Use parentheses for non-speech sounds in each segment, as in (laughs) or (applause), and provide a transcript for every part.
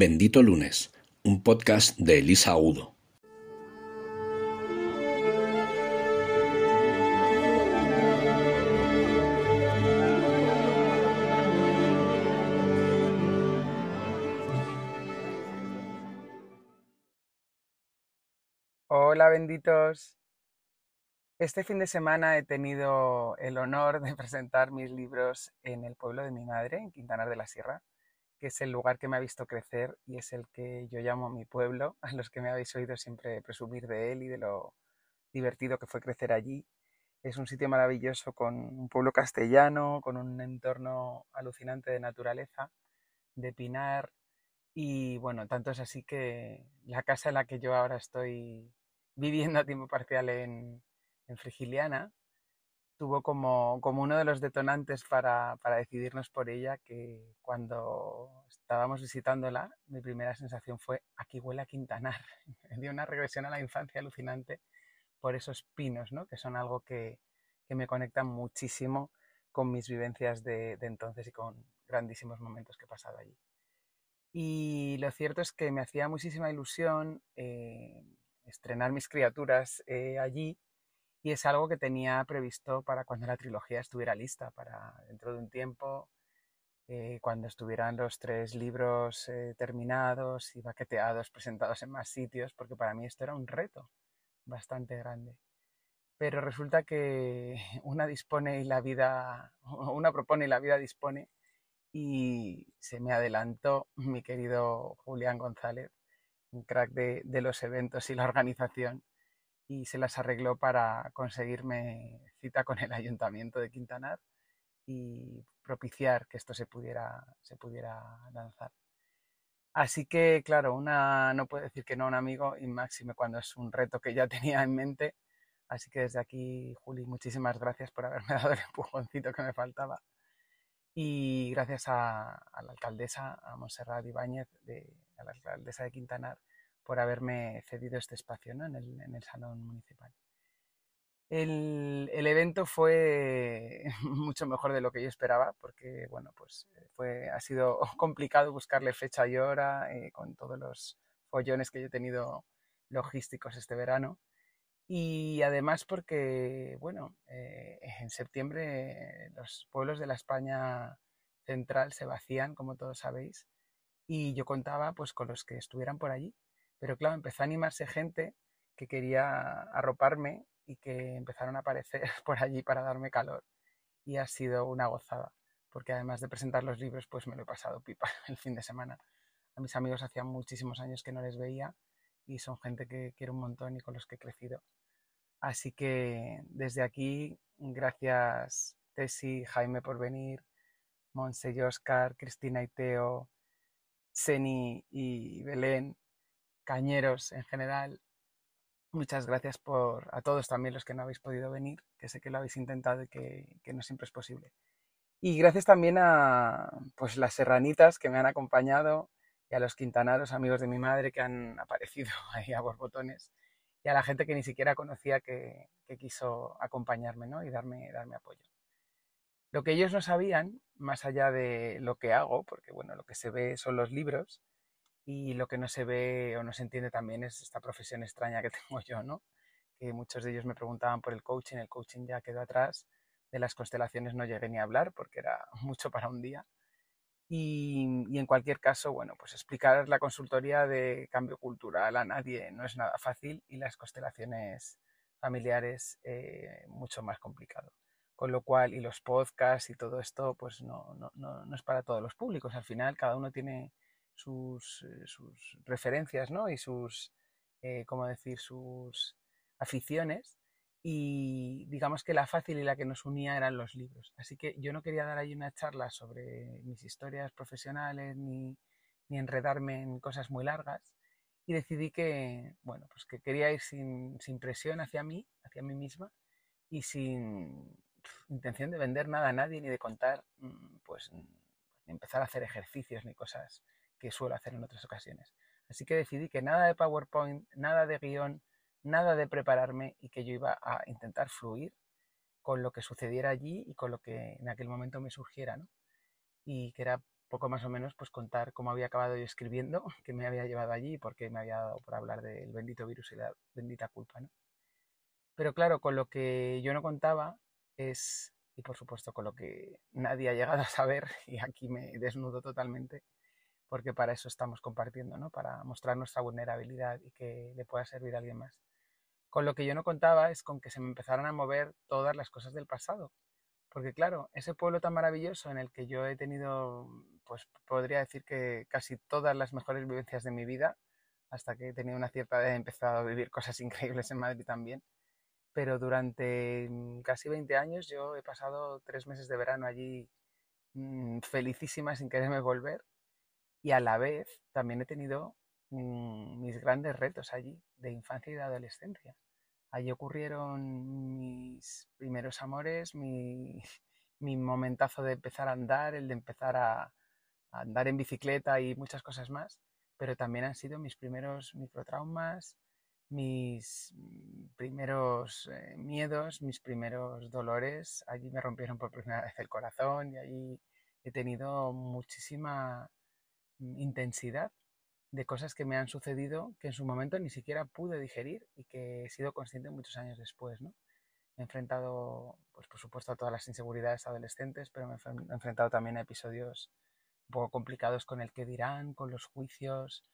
Bendito Lunes, un podcast de Elisa Udo. Hola benditos. Este fin de semana he tenido el honor de (laughs) presentar mis libros en el pueblo de mi madre, en Quintanar de la Sierra, que es el lugar que me ha visto crecer y es el que yo llamo mi pueblo, (laughs) a los que me habéis oído siempre presumir de él y de lo divertido que fue crecer allí. Es un sitio maravilloso con un pueblo castellano, con un entorno alucinante de naturaleza, de pinar y bueno, tanto es así que la casa en la que yo ahora estoy viviendo a tiempo parcial en, en Frigiliana, tuvo como, como, uno de los detonantes para, para, decidirnos por ella que cuando estábamos visitándola, mi primera sensación fue, aquí huele a Quintanar. (laughs) Dio una regresión a la infancia alucinante por esos pinos, ¿no? que son algo que, que me conectan muchísimo con mis vivencias de, de, entonces y con grandísimos momentos que he pasado allí. Y lo cierto es que me hacía muchísima ilusión eh, estrenar mis criaturas eh, allí y es algo que tenía previsto para cuando la trilogía estuviera lista, para dentro de un tiempo, eh, cuando estuvieran los tres libros eh, terminados y baqueteados, (laughs) presentados en más sitios, porque para mí esto era un reto bastante grande. Pero resulta que (laughs) una dispone y la vida, (laughs) una propone y la vida dispone, y se me adelantó mi querido Julián González, un crack de, de los eventos y la organización, y se las arregló para conseguirme cita con el ayuntamiento de Quintanar y propiciar que esto se pudiera, se pudiera lanzar. Así que, claro, una no puede decir que no a un amigo y máxime cuando es un reto que ya (laughs) tenía en mente. Así que desde aquí, Juli, muchísimas gracias por haberme (laughs) dado el empujoncito que me faltaba. Y gracias a, a la alcaldesa, a Monserrat Ibáñez, de, a la alcaldesa de Quintanar, por haberme cedido este espacio ¿no? en, el, en, el, salón municipal. El, el, evento fue (laughs) mucho mejor de lo que yo esperaba, porque bueno, pues fue, ha sido (laughs) complicado buscarle fecha y hora eh, con todos los follones que yo he tenido logísticos este verano. Y además porque, bueno, eh, en septiembre los pueblos de la España central se vacían, como todos sabéis, y yo contaba pues con los que estuvieran por allí, pero claro, empezó a animarse gente que quería arroparme y que empezaron a aparecer (laughs) por allí para darme calor. Y ha sido una gozada, porque además de presentar los libros, pues me lo he pasado pipa (laughs) el fin de semana. A mis amigos hacía muchísimos años que no les veía y son gente que quiero un montón y con los que he crecido. Así que desde aquí, gracias Tesi, Jaime por venir, Monse y Oscar, Cristina y Teo, Seni y Belén cañeros en general. Muchas gracias por a todos también los que no habéis podido venir, que sé que lo habéis intentado y que, que no siempre es posible. Y gracias también a pues, las serranitas que me han acompañado y a los quintanaros, amigos de mi madre, que han aparecido (laughs) ahí a borbotones y a la gente que ni siquiera conocía que, que quiso acompañarme ¿no? y darme, darme apoyo. Lo que ellos no sabían, más allá de lo que hago, porque bueno, lo que se ve son los libros, y lo que no se ve o no se entiende también es esta profesión extraña que (laughs) tengo yo, ¿no? Que muchos de ellos me preguntaban por el coaching, el coaching ya quedó atrás, de las constelaciones no llegué ni a hablar porque era (laughs) mucho para un día. Y, y, en cualquier caso, bueno, pues explicar la consultoría de cambio cultural a nadie no es nada fácil y las constelaciones familiares eh, mucho más complicado. Con lo cual, y los podcasts y todo esto, pues no, no, no, no es para todos los públicos. Al final, cada uno tiene sus, eh, sus referencias ¿no? y sus, eh, ¿cómo decir?, sus aficiones. Y digamos que la fácil y la que nos unía eran los libros. Así que yo no quería dar ahí una charla sobre mis historias profesionales ni, ni enredarme en cosas muy largas. Y decidí que, bueno, pues que quería ir sin, sin presión hacia mí, hacia mí misma, y sin intención de vender nada a nadie ni de contar, mm, pues, ni empezar a hacer ejercicios ni cosas que suelo hacer en otras ocasiones. Así que decidí que nada de PowerPoint, nada de guion, nada de prepararme y que yo iba a intentar fluir con lo que sucediera allí y con lo que en aquel momento me surgiera, ¿no? Y que era poco más o menos pues contar cómo había acabado yo escribiendo, (laughs) qué me había llevado allí y por qué me había dado por hablar del bendito virus y la bendita culpa, ¿no? Pero claro, con lo que yo no contaba es, y por supuesto con lo que nadie ha llegado a saber, (laughs) y aquí me desnudo totalmente, porque para eso estamos compartiendo, ¿no? Para mostrar nuestra vulnerabilidad y que le pueda servir a alguien más. Con lo que yo no contaba es con que se me empezaran a mover todas las cosas del pasado. Porque claro, ese pueblo tan maravilloso en el que yo he tenido, pues podría decir que casi todas las mejores vivencias de mi vida, hasta que he tenido una cierta edad he empezado a vivir cosas (laughs) increíbles en Madrid también, pero durante mm, casi 20 años yo he pasado tres meses de verano allí mm, felicísima sin quererme volver y a la vez también he tenido mm, mis grandes retos allí de infancia y de adolescencia. Allí ocurrieron mis primeros amores, mi, (laughs) mi momentazo de empezar a andar, el de empezar a, andar en bicicleta y muchas cosas más, pero también han sido mis primeros microtraumas, mis primeros eh, miedos, mis primeros dolores. Allí me rompieron por primera vez el corazón y allí he tenido muchísima intensidad de cosas que me han sucedido que en su momento ni siquiera pude digerir y que he sido consciente muchos años después, ¿no? He enfrentado, pues por supuesto, a todas las inseguridades adolescentes, pero me he enfrentado también a episodios un poco complicados con el que dirán, con los juicios,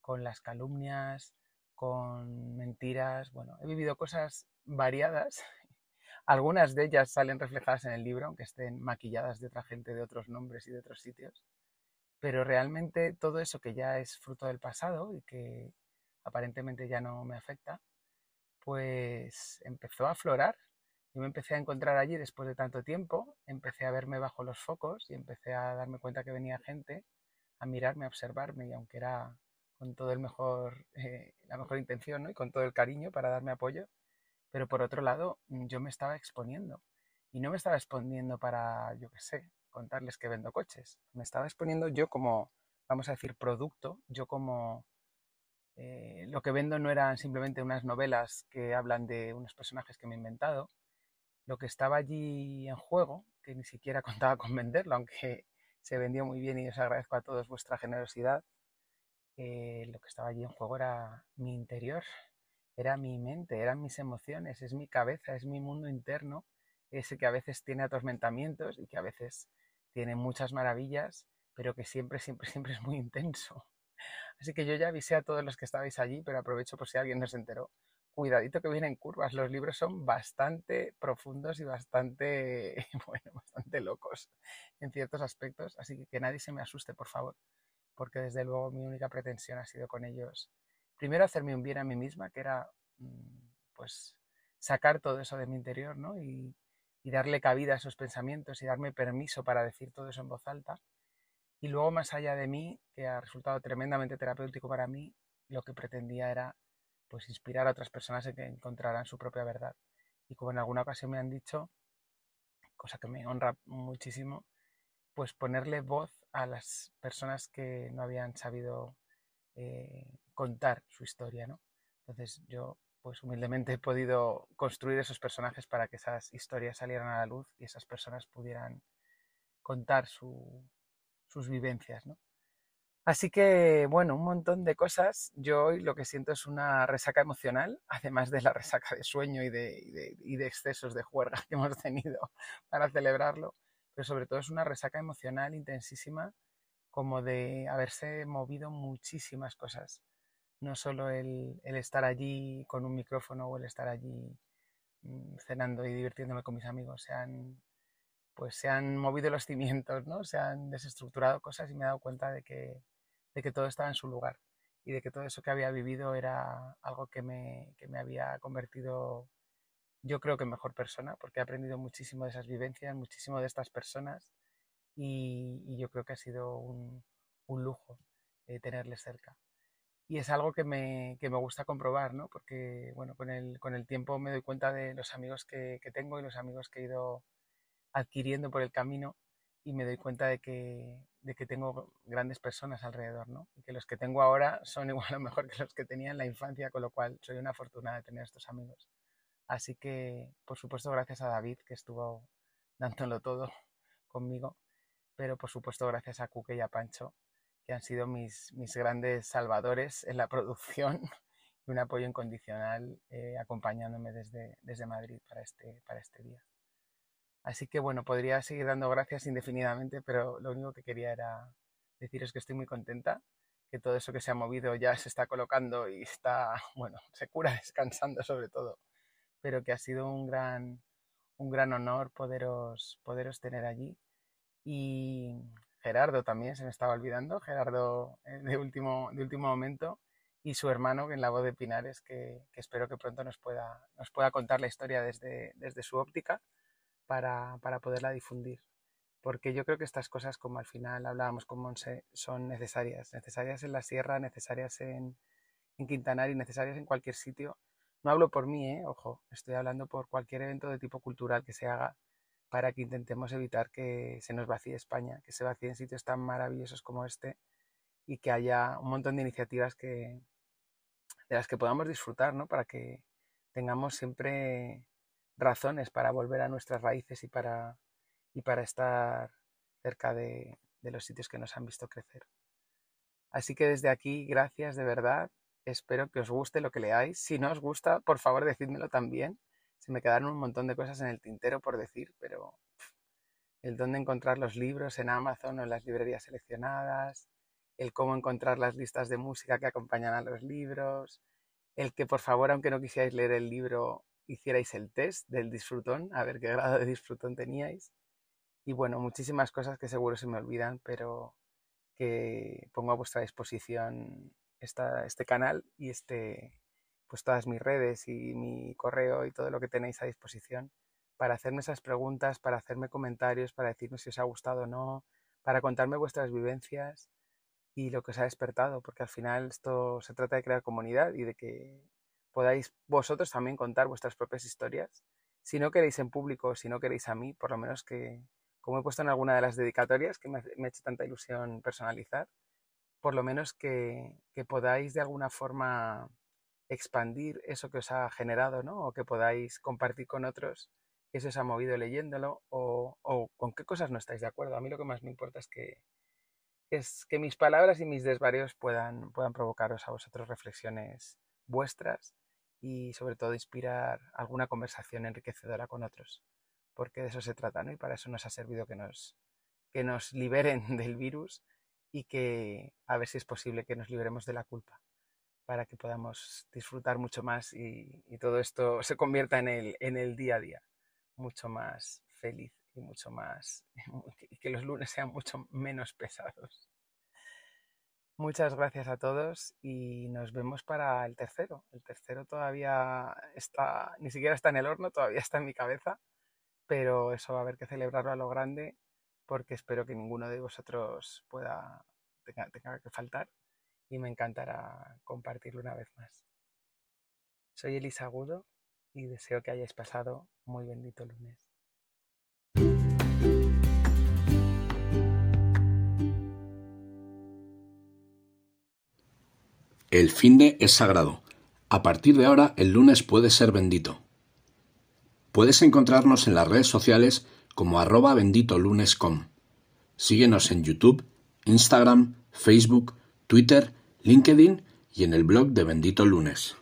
con las calumnias, con mentiras. Bueno, he vivido cosas variadas. (laughs) Algunas de ellas salen reflejadas en el libro, aunque estén maquilladas de otra gente, de otros nombres y de otros sitios. Pero realmente todo eso que ya es fruto del pasado y que aparentemente ya no me afecta, pues empezó a aflorar. Yo me empecé a encontrar allí después de tanto tiempo, empecé a verme bajo los focos y empecé a darme cuenta que venía gente a mirarme, a observarme y aunque era con todo el mejor, eh, la mejor intención ¿no? y con todo el cariño para darme apoyo, pero por otro lado mm, yo me estaba exponiendo y no me estaba exponiendo para, yo qué sé, contarles que vendo coches, me estaba exponiendo yo como, vamos a decir, producto, yo como... Eh, lo que vendo no eran simplemente unas novelas que hablan de unos personajes que me he inventado. Lo que estaba allí en juego, que ni siquiera (laughs) contaba con venderlo, aunque se vendió muy bien y os agradezco a todos vuestra generosidad, eh, lo que estaba allí en juego era mi interior, era mi mente, eran mis emociones, es mi cabeza, es mi mundo interno, ese que a veces tiene atormentamientos y que a veces tiene muchas maravillas, pero que siempre, siempre, (laughs) siempre es muy intenso. Así que yo ya avisé a todos los que estabais allí, pero aprovecho por si alguien no se enteró. Cuidadito que vienen curvas, los libros son bastante profundos y bastante, (laughs) bueno, bastante locos en ciertos aspectos, así que que nadie se me asuste, por favor porque desde luego mi única pretensión ha sido con ellos, primero hacerme un bien a mí misma, que era mm, pues sacar todo eso de mi interior, ¿no? Y, y darle cabida a esos pensamientos y darme permiso para decir todo eso en voz alta. Y luego más allá de mí, que ha resultado tremendamente terapéutico para mí, lo que pretendía era pues inspirar a otras personas en que encontraran su propia verdad. Y como en alguna ocasión me han dicho, cosa que me honra muchísimo, pues ponerle voz a las personas que no habían sabido eh, contar su historia, ¿no? Entonces yo, pues humildemente he podido construir esos personajes para que esas historias salieran a la luz y esas personas pudieran contar sus vivencias, ¿no? Así que, bueno, un montón de cosas. Yo hoy lo que siento es una resaca emocional, (laughs) además de la resaca de sueño y de, y de, y de excesos de juerga que hemos tenido (laughs) para celebrarlo pero sobre todo es una resaca emocional intensísima, como de haberse movido muchísimas cosas. No solo el, estar allí con un micrófono o el estar allí mm, cenando y divirtiéndome con mis amigos, se han, pues se han movido los (laughs) cimientos, ¿no? se han desestructurado cosas y me he dado cuenta de que, de que todo estaba en su lugar y de que todo eso que había vivido era algo que me, que me había convertido yo creo que mejor persona, porque he aprendido muchísimo de esas vivencias, muchísimo de estas personas y, yo creo que ha sido un, lujo eh, tenerles cerca. Y es algo que me, que me, gusta comprobar, ¿no? porque bueno, con el, con el tiempo me doy cuenta de los amigos que, que, tengo y los amigos que he ido adquiriendo por el camino y me doy cuenta de que, de que tengo grandes personas alrededor, ¿no? Y que los que tengo ahora son (laughs) igual o mejor que los que tenía en la infancia, con lo cual soy una afortunada de tener estos amigos. Así que, por supuesto, gracias a David, que estuvo dándolo todo conmigo. pero por supuesto gracias a Cuque y a Pancho, que han sido mis, mis grandes salvadores en la (laughs) producción y un apoyo incondicional eh, acompañándome desde, desde Madrid para este, para este día. Así que bueno, podría seguir dando gracias indefinidamente, pero lo único que quería era deciros que estoy muy contenta, que todo eso que se ha movido ya se está colocando y está, (laughs) bueno, se cura descansando sobre todo, pero que ha sido un gran, un gran honor poderos, poderos tener allí. Y Gerardo también, se me estaba olvidando, Gerardo eh, de último, de último momento, y su hermano en la voz de Pinares, que, que, espero que pronto nos pueda, nos pueda contar la historia desde, desde su óptica para, para poderla difundir porque yo creo que estas cosas, como al final hablábamos con Monse, son necesarias, necesarias en la sierra, necesarias en, en Quintanar y necesarias en cualquier sitio. No hablo por mí, ¿eh? ojo, estoy hablando por cualquier evento de tipo cultural que se haga para que intentemos evitar que se nos vacíe España, que se vacíe en sitios tan maravillosos como este y que haya un montón de iniciativas que, de las que podamos disfrutar, ¿no? Para que tengamos siempre razones para volver a nuestras raíces y para y para estar cerca de, los sitios que nos han visto crecer. Así que desde aquí, gracias de verdad. Espero que os guste lo que leáis. Si no os gusta, por favor, decídmelo también. Se me quedaron un montón de cosas en el tintero por decir, pero el dónde encontrar los libros en Amazon o en las librerías seleccionadas, el cómo encontrar las listas de música que acompañan a los libros, el que por favor, aunque no quisierais leer el libro, hicierais el test del disfrutón, a ver qué grado de disfrutón teníais. Y bueno, muchísimas cosas que seguro se me olvidan, pero que pongo a vuestra disposición esta, este canal y este, pues todas mis redes y mi correo y todo lo que tenéis a disposición para hacerme esas preguntas, para hacerme comentarios, para decirme si os ha gustado o no, para contarme vuestras vivencias y lo que os ha despertado, porque al final esto se trata de crear comunidad y de que podáis vosotros también contar vuestras propias historias. Si no queréis en público, si no queréis a mí, por lo menos que, como he puesto en alguna de las dedicatorias que me, ha hecho tanta ilusión personalizar, por lo menos que, podáis de alguna forma expandir eso que os ha generado, ¿no? O que podáis compartir con otros que se os ha movido leyéndolo o, con qué cosas no estáis de acuerdo. A mí lo que más me importa es que, es que mis palabras y mis desvarios puedan, puedan provocaros a vosotros reflexiones vuestras y sobre todo inspirar alguna conversación enriquecedora con otros porque de eso se trata, ¿no? Y para eso nos ha servido que nos, que nos liberen (laughs) del virus y que a ver si es posible que nos liberemos de la culpa para que podamos disfrutar mucho más y, todo esto se convierta en el, en el día a día mucho más feliz y mucho más (laughs) que los lunes sean mucho menos pesados. Muchas gracias a todos y nos vemos para el tercero. El tercero todavía está, ni siquiera está en el horno, todavía está en mi cabeza pero eso va a haber que celebrarlo a lo grande porque espero que ninguno de vosotros pueda tenga, que faltar y me encantará compartirlo una vez más. Soy Elisa Agudo y deseo que hayáis pasado muy bendito lunes. El fin de es sagrado. A partir de ahora, el lunes puede ser bendito. Puedes encontrarnos en las redes sociales como arroba benditolunes.com. Síguenos en YouTube, Instagram, Facebook, Twitter, LinkedIn y en el blog de Bendito Lunes.